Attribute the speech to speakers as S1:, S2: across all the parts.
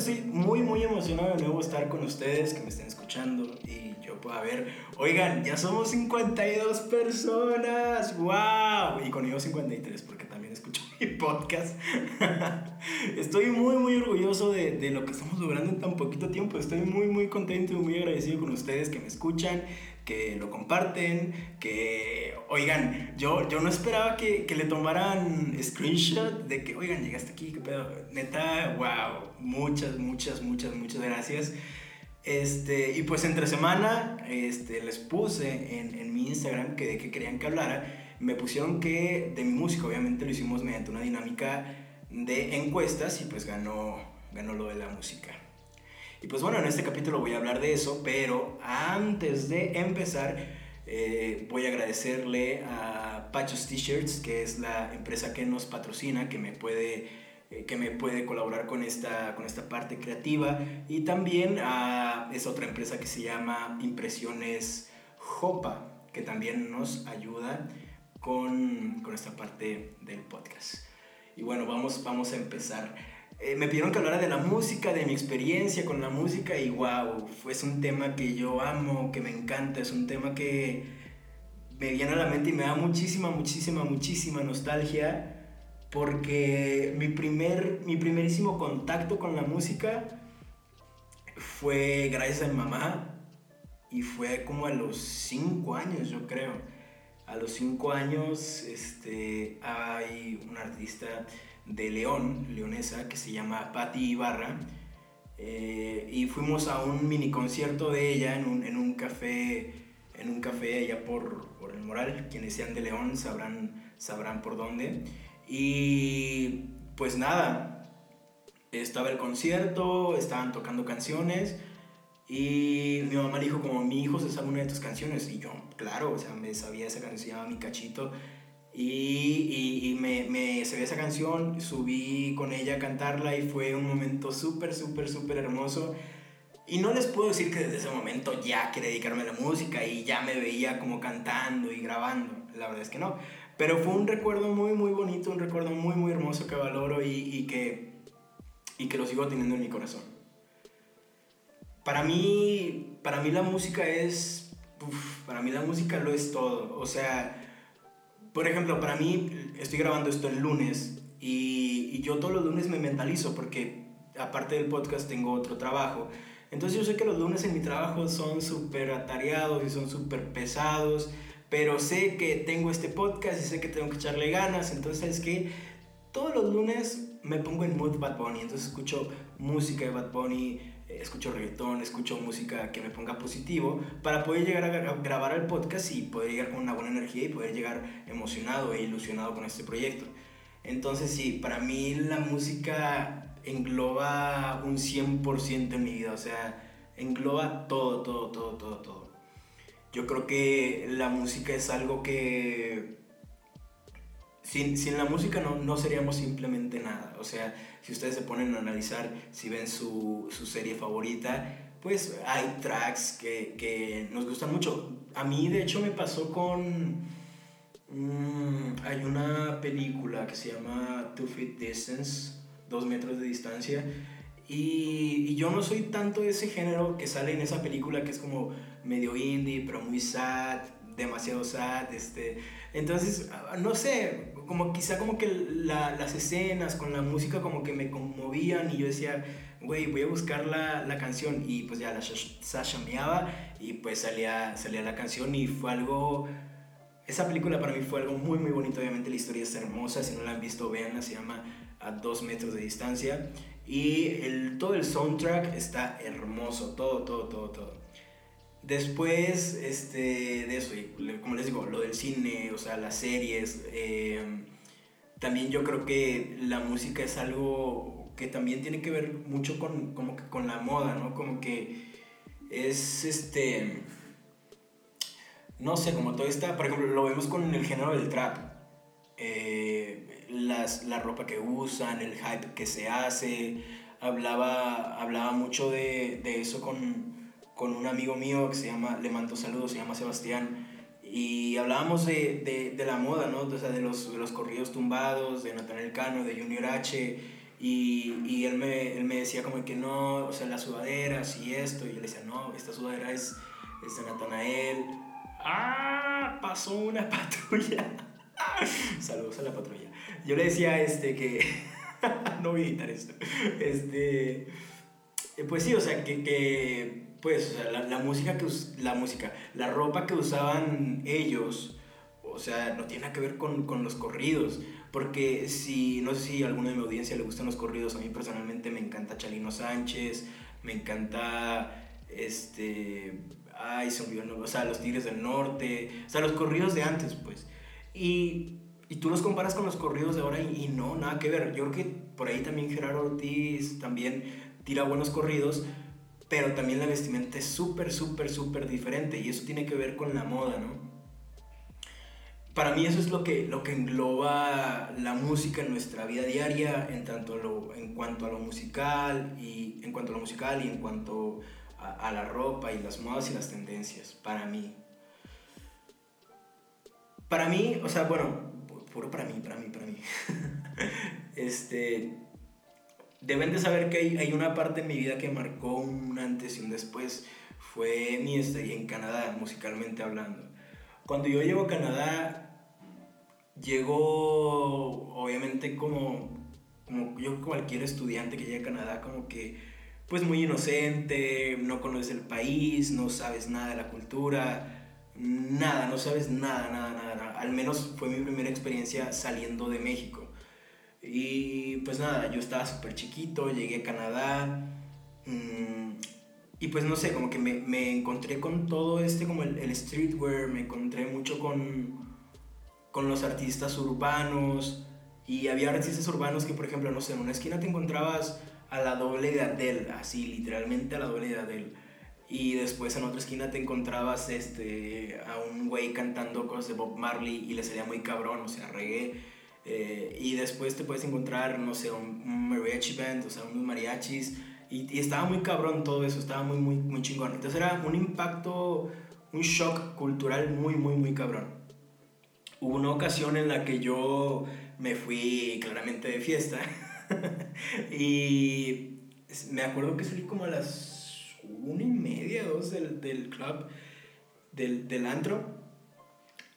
S1: estoy muy, muy emocionado de nuevo estar con ustedes, que me estén escuchando y yo pueda ver. Oigan, ya somos 52 personas. ¡Wow! Y conmigo 53 porque también escucho mi podcast. Estoy muy, muy orgulloso de, de lo que estamos logrando en tan poquito tiempo. Estoy muy, muy contento y muy agradecido con ustedes que me escuchan que lo comparten, que, oigan, yo, yo no esperaba que, que le tomaran screenshot de que, oigan, llegaste aquí, qué pedo. Neta, wow, muchas, muchas, muchas, muchas gracias. Este, y pues entre semana este, les puse en, en mi Instagram que de qué querían que hablara. Me pusieron que de mi música, obviamente lo hicimos mediante una dinámica de encuestas y pues ganó, ganó lo de la música. Y pues bueno, en este capítulo voy a hablar de eso, pero antes de empezar, eh, voy a agradecerle a Pachos T-Shirts, que es la empresa que nos patrocina, que me puede, eh, que me puede colaborar con esta, con esta parte creativa. Y también a esa otra empresa que se llama Impresiones Jopa, que también nos ayuda con, con esta parte del podcast. Y bueno, vamos, vamos a empezar. Eh, me pidieron que hablara de la música, de mi experiencia con la música y wow, es un tema que yo amo, que me encanta, es un tema que me viene a la mente y me da muchísima, muchísima, muchísima nostalgia porque mi, primer, mi primerísimo contacto con la música fue gracias a mi mamá y fue como a los 5 años yo creo. A los 5 años este, hay un artista de León, leonesa, que se llama Patti Ibarra. Eh, y fuimos a un mini concierto de ella en un, en un café en un café allá por, por, el Moral. Quienes sean de León sabrán, sabrán por dónde. Y pues nada, estaba el concierto, estaban tocando canciones. Y mi mamá dijo como, mi hijo se sabe una de tus canciones. Y yo, claro, o sea, me sabía esa canción, Mi Cachito. Y, y, me, me sabía esa canción, subí con ella a cantarla y fue un momento súper, súper, súper hermoso. Y no les puedo decir que desde ese momento ya quería dedicarme a la música y ya me veía como cantando y grabando. La verdad es que no. Pero fue un recuerdo muy, muy bonito, un recuerdo muy, muy hermoso que valoro y, y que, y que lo sigo teniendo en mi corazón. Para mí, para mí la música es... Para mí la música lo es todo. O sea por ejemplo, para mí, estoy grabando esto el lunes y, y, yo todos los lunes me mentalizo porque aparte del podcast tengo otro trabajo. Entonces yo sé que los lunes en mi trabajo son súper atareados y son súper pesados, pero sé que tengo este podcast y sé que tengo que echarle ganas. Entonces es que todos los lunes me pongo en mood Bad Bunny, entonces escucho música de Bad Bunny, escucho reggaetón, escucho música que me ponga positivo para poder llegar a grabar el podcast y poder llegar con una buena energía y poder llegar emocionado e ilusionado con este proyecto. Entonces sí, para mí la música engloba un 100% en mi vida, o sea, engloba todo, todo, todo, todo, todo. Yo creo que la música es algo que sin, sin, la música no, no, seríamos simplemente nada. O sea, si ustedes se ponen a analizar, si ven su, su serie favorita, pues hay tracks que, que, nos gustan mucho. A mí, de hecho, me pasó con... Mmm, hay una película que se llama Two Feet Distance, dos metros de distancia. Y, y, yo no soy tanto de ese género que sale en esa película que es como medio indie, pero muy sad, demasiado sad. Este. Entonces, no sé, como quizá como que la, las escenas con la música como que me conmovían y yo decía, güey, voy a buscar la, la, canción y pues ya la sashameaba y pues salía, salía la canción y fue algo... Esa película para mí fue algo muy muy bonito, obviamente la historia es hermosa, si no la han visto véanla, se llama A dos metros de distancia y el, todo el soundtrack está hermoso, todo, todo, todo, todo. Después este, de eso, como les digo, lo del cine, o sea, las series, eh, también yo creo que la música es algo que también tiene que ver mucho con, como que con la moda, ¿no? Como que es este, no sé, como todo está, por ejemplo, lo vemos con el género del trap. Eh, las, la ropa que usan, el hype que se hace, hablaba, hablaba mucho de, de eso con, con un amigo mío que se llama, le mando saludos, se llama Sebastián, y, hablábamos de, de, de, la moda, ¿no? O sea, de los, de los corridos tumbados, de Natanael Cano, de Junior H. Y, y él, me, él, me, decía como que no, o sea, las sudaderas y esto. Y yo le decía, no, esta sudadera es, es de Natanael. ¡Ah! Pasó una patrulla. Saludos a la patrulla. Yo le decía este que... no voy a editar esto. Este... Pues sí, o sea, que, que pues, o sea, la, la, música que la música, la ropa que usaban ellos, o sea, no tiene nada que ver con, con, los corridos, porque si, no sé si a alguno de mi audiencia le gustan los corridos, a mí personalmente me encanta Chalino Sánchez, me encanta, este, ay, se olvidó, o sea, los Tigres del Norte, o sea, los corridos de antes, pues, y, y tú los comparas con los corridos de ahora y, y no, nada que ver, yo creo que por ahí también Gerardo Ortiz también tira buenos corridos, pero también la vestimenta es súper, súper, súper diferente y eso tiene que ver con la moda, ¿no? Para mí eso es lo que, lo que engloba la música en nuestra vida diaria en, tanto lo, en cuanto a lo musical y en cuanto a lo musical y en cuanto a, a la ropa y las modas y las tendencias, para mí. Para mí, o sea, bueno, puro para mí, para mí, para mí. este, deben de saber que hay, hay, una parte en mi vida que marcó un antes y un después. Fue mi estadía en Canadá, musicalmente hablando. Cuando yo llego a Canadá, llegó obviamente como, como yo cualquier estudiante que llega a Canadá, como que pues muy inocente, no conoces el país, no sabes nada de la cultura, nada, no sabes nada, nada, nada. nada. Al menos fue mi primera experiencia saliendo de México. Y pues nada, yo estaba súper chiquito, llegué a Canadá. Mmm, y pues no sé, como que me, me, encontré con todo este, como el, el, streetwear, me encontré mucho con, con los artistas urbanos. Y había artistas urbanos que, por ejemplo, no sé, en una esquina te encontrabas a la doble de Adele, así, literalmente a la doble de Adele. Y después en otra esquina te encontrabas este, a un güey cantando cosas de Bob Marley y le salía muy cabrón, o sea, reggae eh, y después te puedes encontrar, no sé, un, un mariachi band, o sea, unos mariachis. Y, y, estaba muy cabrón todo eso, estaba muy, muy, muy chingón. Entonces era un impacto, un shock cultural muy, muy, muy cabrón. Hubo una ocasión en la que yo me fui claramente de fiesta. y me acuerdo que salí como a las una y media, dos del, del club, del, del antro.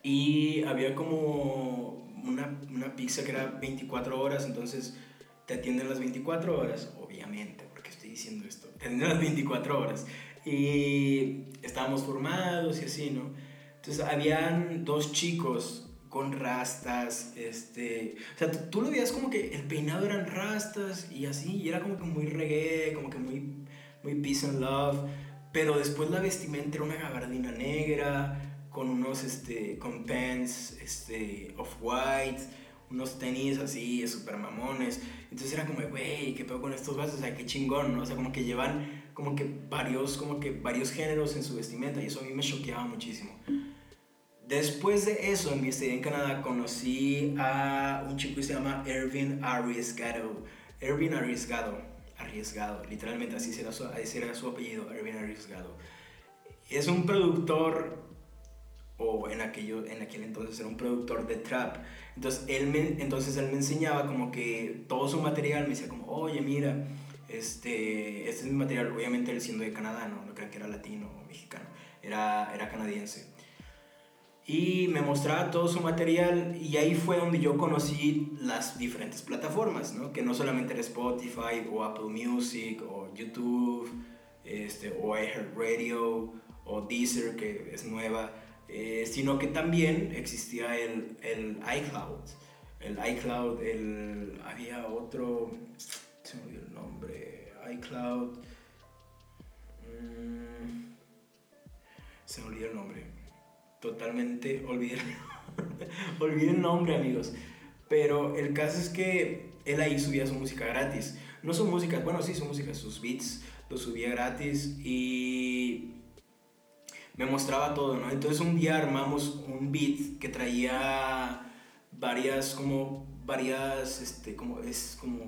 S1: Y había como una, una pizza que era 24 horas, entonces te atienden las 24 horas, obviamente, porque estoy diciendo esto, te atienden las 24 horas. Y estábamos formados y así, ¿no? Entonces habían dos chicos con rastas, este, o sea, tú, lo veías como que el peinado eran rastas y así, y era como que muy reggae, como que muy, muy peace and love, pero después la vestimenta era una gabardina negra, con unos, este, con pants, este, off-white, unos tenis así, super mamones. Entonces era como, güey, ¿qué pedo con estos vasos? O sea, qué chingón, ¿no? O sea, como que llevan como que varios, como que varios géneros en su vestimenta y eso a mí me choqueaba muchísimo. Después de eso, en mi estadía en Canadá, conocí a un chico que se llama Ervin Arriesgado. Ervin Arriesgado, arriesgado, literalmente así era su, así era su apellido, Ervin Arriesgado. Es un productor o en, aquello, en aquel entonces era un productor de trap. Entonces él, me, entonces él me enseñaba como que todo su material, me decía como, oye, mira, este, este es mi material, obviamente él siendo de Canadá, no, no creo que era latino o mexicano, era, era canadiense. Y me mostraba todo su material y ahí fue donde yo conocí las diferentes plataformas, ¿no? Que no solamente era Spotify o Apple Music o YouTube este, o iHeartRadio o Deezer, que es nueva eh, sino que también existía el, el, iCloud. El iCloud, el, había otro, se me olvidó el nombre, iCloud. Mmm, se me olvidó el nombre. Totalmente olvidé, olvidé el nombre, amigos. Pero el caso es que él ahí subía su música gratis. No su música, bueno, sí, su música, sus beats, lo subía gratis y me mostraba todo, ¿no? Entonces un día armamos un beat que traía varias, como, varias, este, como, es como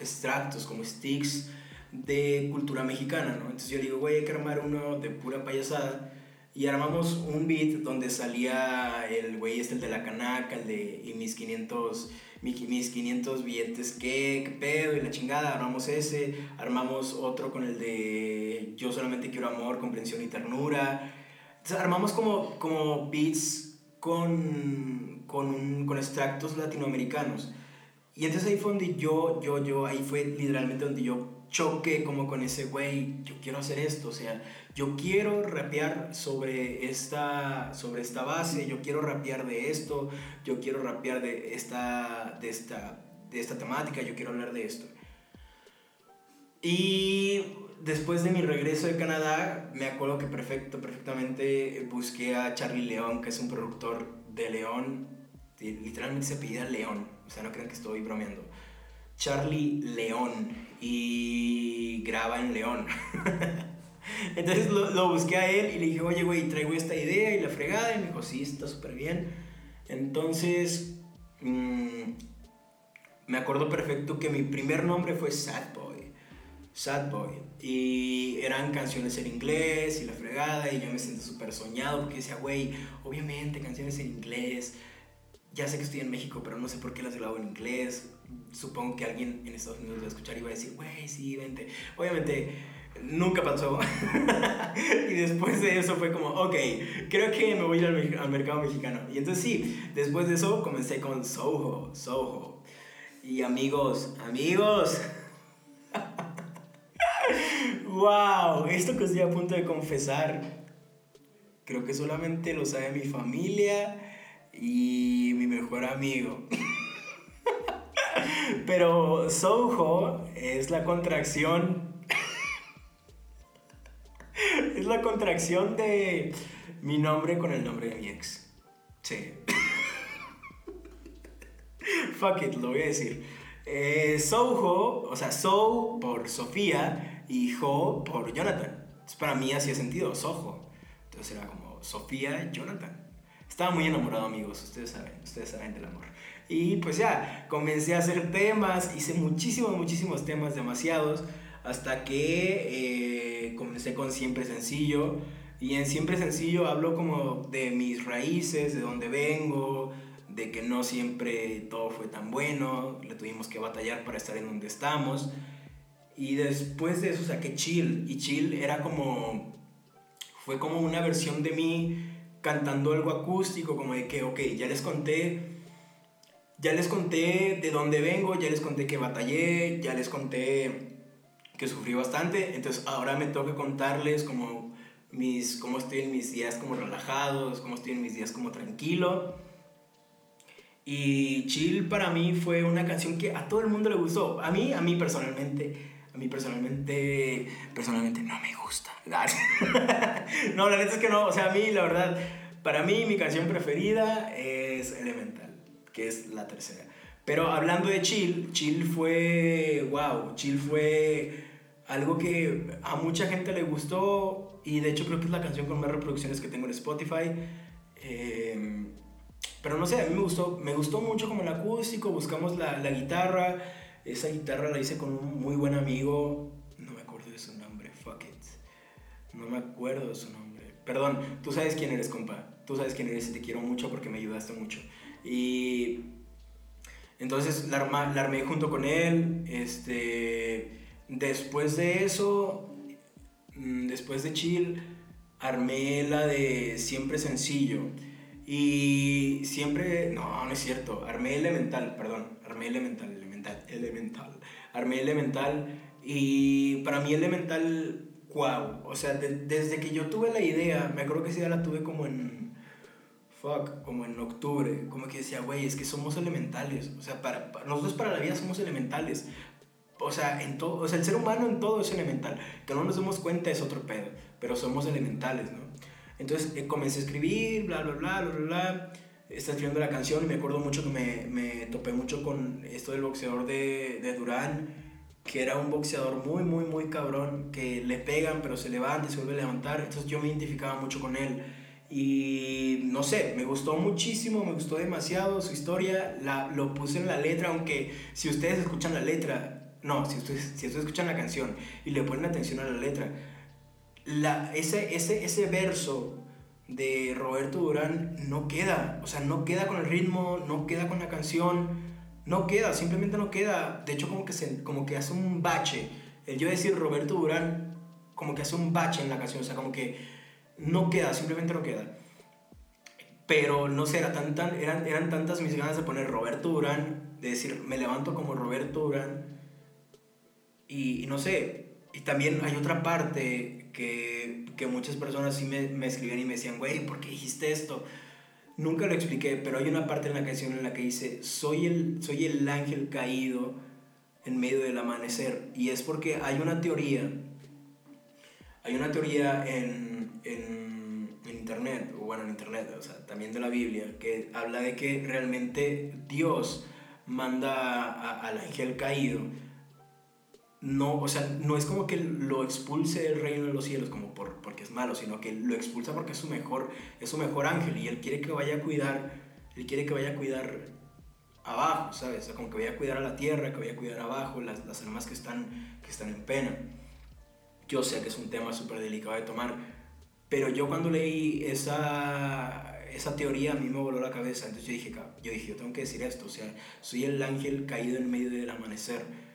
S1: extractos, como sticks de cultura mexicana, ¿no? Entonces yo digo, güey, hay que armar uno de pura payasada y armamos un beat donde salía el güey este, el de la canaca, el de y mis 500, mis 500 billetes, ¿qué? ¿Qué pedo? Y la chingada, armamos ese, armamos otro con el de yo solamente quiero amor, comprensión y ternura. Entonces armamos como, como beats con, con, con extractos latinoamericanos. Y entonces ahí fue donde yo, yo, yo, ahí fue literalmente donde yo choqué como con ese güey, yo quiero hacer esto, o sea, yo quiero rapear sobre esta, sobre esta base, yo quiero rapear de esto, yo quiero rapear de esta, de esta, de esta temática, yo quiero hablar de esto. Y después de mi regreso de Canadá, me acuerdo que perfecto, perfectamente busqué a Charlie León, que es un productor de León, literalmente se apellida León, o sea, no crean que estoy bromeando. Charlie León y graba en León. Entonces lo, busqué a él y le dije, oye, güey, traigo esta idea y la fregada. Y me dijo, sí, está súper bien. Entonces, mm, me acuerdo perfecto que mi primer nombre fue Sad Boy. Sad Boy. Y eran canciones en inglés y la fregada. Y yo me sentí súper soñado porque decía, güey, obviamente canciones en inglés. Ya sé que estoy en México, pero no sé por qué las grabo en inglés. Supongo que alguien en Estados Unidos va a escuchar y va a decir, güey, sí, vente. Obviamente Nunca pasó. y después de eso fue como, ok, creo que me voy a ir al, mercado mexicano. Y entonces sí, después de eso comencé con Soho, Soho. Y amigos, amigos. wow, esto que estoy a punto de confesar, creo que solamente lo sabe mi familia y mi mejor amigo. Pero Soho es la contracción es la contracción de mi nombre con el nombre de mi ex. Sí. Fuck it, lo voy a decir. Eh, Soho, o sea, So por Sofía y Ho por Jonathan. Entonces, para mí hacía sentido, Soho. Entonces era como Sofía Jonathan. Estaba muy enamorado, amigos, ustedes saben, ustedes saben del amor. Y pues ya, comencé a hacer temas, hice muchísimos, muchísimos temas, demasiados, hasta que... Eh, comencé con Siempre Sencillo. Y en Siempre Sencillo hablo como de mis raíces, de dónde vengo, de que no siempre todo fue tan bueno, le tuvimos que batallar para estar en donde estamos. Y después de eso saqué Chill. Y Chill era como. Fue como una versión de mí cantando algo acústico, como de que, ok, ya les conté. Ya les conté de dónde vengo, ya les conté que batallé, ya les conté que sufrí bastante, entonces ahora me toca contarles como mis, cómo estoy en mis días como relajados, cómo estoy en mis días como tranquilo. Y Chill para mí fue una canción que a todo el mundo le gustó. A mí, a mí personalmente, a mí personalmente, personalmente no me gusta. no, la neta es que no, o sea, a mí la verdad, para mí mi canción preferida es Elemental, que es la tercera. Pero hablando de Chill, Chill fue, wow, Chill fue algo que a mucha gente le gustó y de hecho creo que es la canción con más reproducciones que tengo en Spotify. Em, pero no sé, a mí me gustó, me gustó mucho como el acústico, buscamos la, la, guitarra, esa guitarra la hice con un muy buen amigo, no me acuerdo de su nombre, fuck it, no me acuerdo de su nombre. Perdón, tú sabes quién eres, compa, tú sabes quién eres y te quiero mucho porque me ayudaste mucho. Y entonces la, la armé junto con él, este Después de eso, mm, después de Chill, armé la de Siempre Sencillo. Y siempre, no, no es cierto, armé Elemental, perdón, armé Elemental, Elemental, Elemental. Armé Elemental y para mí Elemental, wow. O sea, desde que yo tuve la idea, me acuerdo que esa idea la tuve como en, fuck, como en octubre, como que decía, güey, es que somos elementales. O sea, para, para, nosotros para la vida somos elementales o sea, en todo, o sea, el ser humano en todo es elemental. Que no nos demos cuenta es otro pedo, pero somos elementales, ¿no? Entonces eh, comencé a escribir, bla, bla, bla, bla, bla. Estaba escribiendo la canción y me acuerdo mucho que me, me topé mucho con esto del boxeador de, de Durán, que era un boxeador muy, muy, muy cabrón, que le pegan pero se levanta y se vuelve a levantar. Entonces yo me identificaba mucho con él. Y no sé, me gustó muchísimo, me gustó demasiado su historia, la, lo puse en la letra, aunque si ustedes escuchan la letra, no, si ustedes, si ustedes escuchan la canción y le ponen atención a la letra, la, ese, ese, ese verso de Roberto Durán no queda. O sea, no queda con el ritmo, no queda con la canción, no queda, simplemente no queda. De hecho, como que, se, como que hace un bache. El yo decir Roberto Durán, como que hace un bache en la canción. O sea, como que no queda, simplemente no queda. Pero no sé, tan, tan, eran, eran tantas mis ganas de poner Roberto Durán, de decir, me levanto como Roberto Durán. Y no sé, y también hay otra parte que, que muchas personas sí me, me escribían y me decían, güey, ¿por qué dijiste esto? Nunca lo expliqué, pero hay una parte en la canción en la que dice, soy el, soy el ángel caído en medio del amanecer. Y es porque hay una teoría, hay una teoría en, en, internet, o bueno, en internet, o sea, también de la Biblia, que habla de que realmente Dios manda al ángel caído no, o sea, no es como que lo expulse del reino de los cielos como por, porque es malo, sino que lo expulsa porque es su mejor, es su mejor ángel y él quiere que vaya a cuidar, él quiere que vaya a cuidar abajo, ¿sabes? O sea, como que vaya a cuidar a la tierra, que vaya a cuidar abajo, las, las almas que están, que están en pena. Yo sé que es un tema súper delicado de tomar, pero yo cuando leí esa, esa teoría a mí me voló la cabeza, entonces yo dije, yo dije, yo tengo que decir esto, o sea, soy el ángel caído en medio del amanecer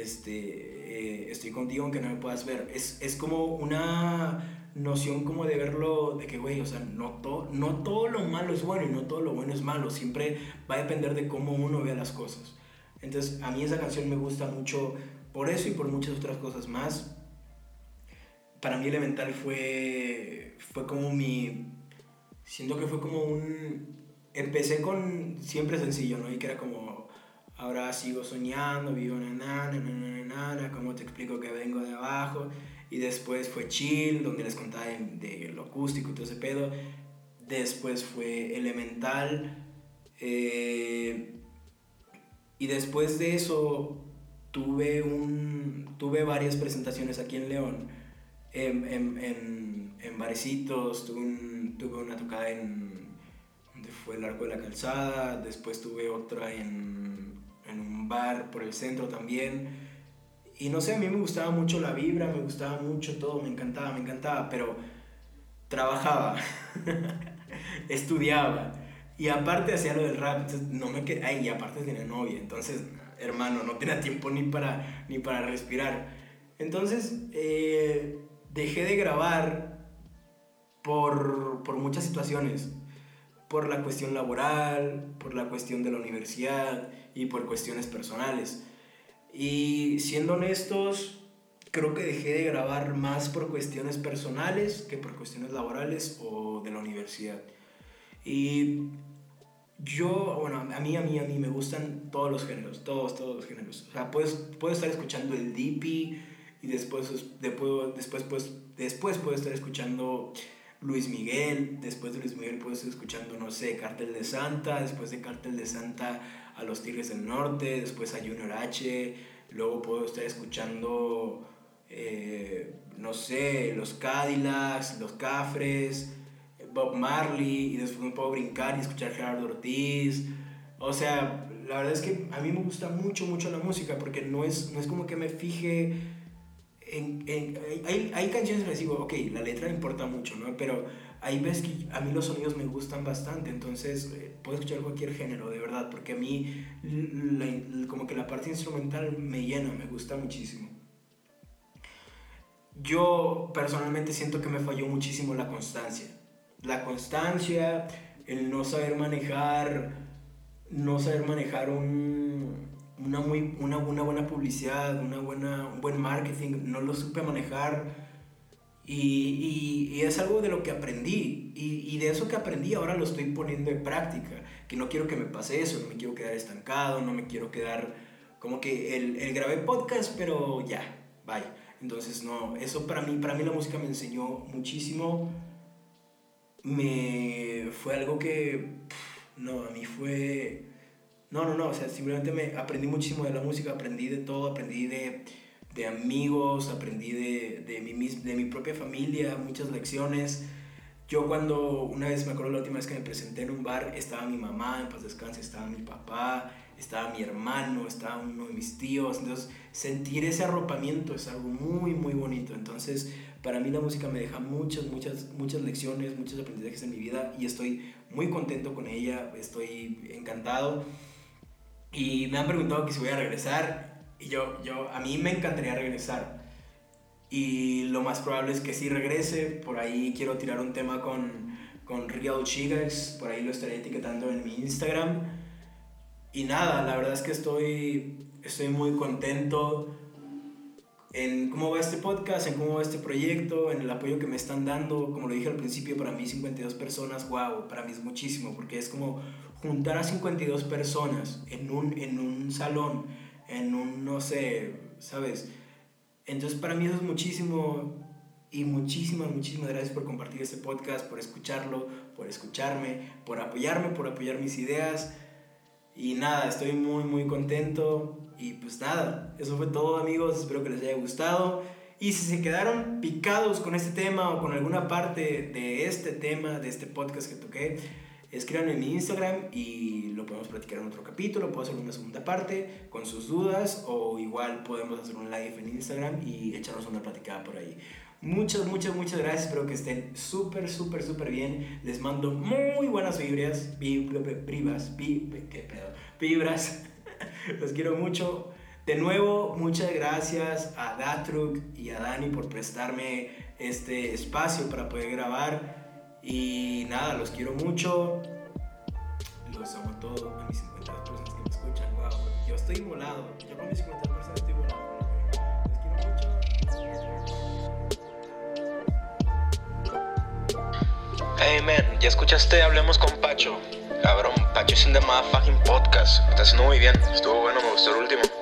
S1: este, eh, estoy contigo aunque no me puedas ver. Es, es como una noción como de verlo, de que, güey, o sea, no, no todo lo malo es bueno y no todo lo bueno es malo, siempre va a depender de cómo uno vea las cosas. Entonces, a mí esa canción me gusta mucho por eso y por muchas otras cosas más. Para mí Elemental fue, fue como mi... Siento que fue como un... Empecé con siempre sencillo, ¿no? Y que era como Ahora sigo soñando, vivo en nana, nana, como te explico que vengo de abajo. Y después fue Chill, donde les contaba de, lo acústico y todo ese pedo. Después fue Elemental. Eh, y después de eso tuve, un, tuve varias presentaciones aquí en León, en, en, en, en barecitos, tuve, tuve una tocada en, fue el Arco de la Calzada, después tuve otra en bar por el centro también. Y no sé, a mí me gustaba mucho la vibra, me gustaba mucho todo, me encantaba, me encantaba, pero trabajaba, estudiaba y aparte hacía lo del rap, no me quedé, ay, y aparte tenía novia, entonces, hermano, no tenía tiempo ni para, ni para respirar. Entonces, eh, dejé de grabar por, por muchas situaciones, por la cuestión laboral, por la cuestión de la universidad, y por cuestiones personales. Y siendo honestos, creo que dejé de grabar más por cuestiones personales que por cuestiones laborales o de la universidad. Y yo, bueno, a mí, a mí, a mí me gustan todos los géneros, todos, todos los géneros. O sea, puedes, puedo estar escuchando el DP y después, después, después, pues, después puedo estar escuchando Luis Miguel, después de Luis Miguel puedo estar escuchando, no sé, Cartel de Santa, después de Cartel de Santa a los Tigres del Norte, después a Junior H, luego puedo estar escuchando, eh, no sé, los Cadillacs, los Cafres, Bob Marley, y después me puedo brincar y escuchar Gerardo Ortiz. O sea, la verdad es que a mí me gusta mucho, mucho la música, porque no es, no es como que me fije en... en hay, hay canciones que digo, ok, la letra importa mucho, ¿no? Pero hay veces que a mí los sonidos me gustan bastante, entonces eh, puedo escuchar cualquier género, de verdad, porque a mí como que la parte instrumental me llena, me gusta muchísimo. Yo personalmente siento que me falló muchísimo la constancia. La constancia, el no saber manejar, no saber manejar un, una, muy, una, una buena publicidad, una buena, un buen marketing, no lo supe manejar y, y, es algo de lo que aprendí. Y, y, de eso que aprendí ahora lo estoy poniendo en práctica. Que no quiero que me pase eso, no me quiero quedar estancado, no me quiero quedar como que el, el grabé podcast, pero ya, bye. Entonces, no, eso para mí, para mí la música me enseñó muchísimo. Me fue algo que, no, a mí fue... No, no, no, o sea, simplemente me aprendí muchísimo de la música, aprendí de todo, aprendí de de amigos, aprendí de, de, mi, de mi propia familia, muchas lecciones. Yo cuando una vez, me acuerdo la última vez que me presenté en un bar, estaba mi mamá, en paz descanse, estaba mi papá, estaba mi hermano, estaba uno de mis tíos. Entonces, sentir ese arropamiento es algo muy, muy bonito. Entonces, para mí la música me deja muchas, muchas, muchas lecciones, muchos aprendizajes en mi vida y estoy muy contento con ella, estoy encantado. Y me han preguntado que si voy a regresar y yo, yo, a mí me encantaría regresar. Y lo más probable es que sí regrese. Por ahí quiero tirar un tema con, con Real Chigas. Por ahí lo estaré etiquetando en mi Instagram. Y nada, la verdad es que estoy, estoy muy contento en cómo va este podcast, en cómo va este proyecto, en el apoyo que me están dando. Como lo dije al principio, para mí 52 personas, wow, para mí es muchísimo, porque es como juntar a 52 personas en un, en un salón, en un, no sé, ¿sabes? Entonces para mí eso es muchísimo y muchísimas, muchísimas gracias por compartir este podcast, por escucharlo, por escucharme, por apoyarme, por apoyar mis ideas. Y nada, estoy muy, muy contento. Y pues nada, eso fue todo amigos, espero que les haya gustado. Y si se quedaron picados con este tema o con alguna parte de este tema, de este podcast que toqué, escríbanme en mi Instagram y lo podemos platicar en otro capítulo, puedo hacer una segunda parte con sus dudas o igual podemos hacer un live en Instagram y echarnos una platicada por ahí. Muchas, muchas, muchas gracias. Espero que estén súper, súper, súper bien. Les mando muy buenas vibras. Vibras. ¿Qué pedo? Vibras. Los quiero mucho. De nuevo, muchas gracias a Datruk y a Dani por prestarme este espacio para poder grabar. Y nada, los quiero mucho. Los amo a todos, a mis 50 personas que me escuchan. Wow, yo estoy volado. Yo con mis 50 personas estoy volado.
S2: Hey man, ¿ya escuchaste Hablemos con Pacho? Cabrón, Pacho es un the motherfucking podcast. Está haciendo muy bien. Estuvo bueno, me gustó el último.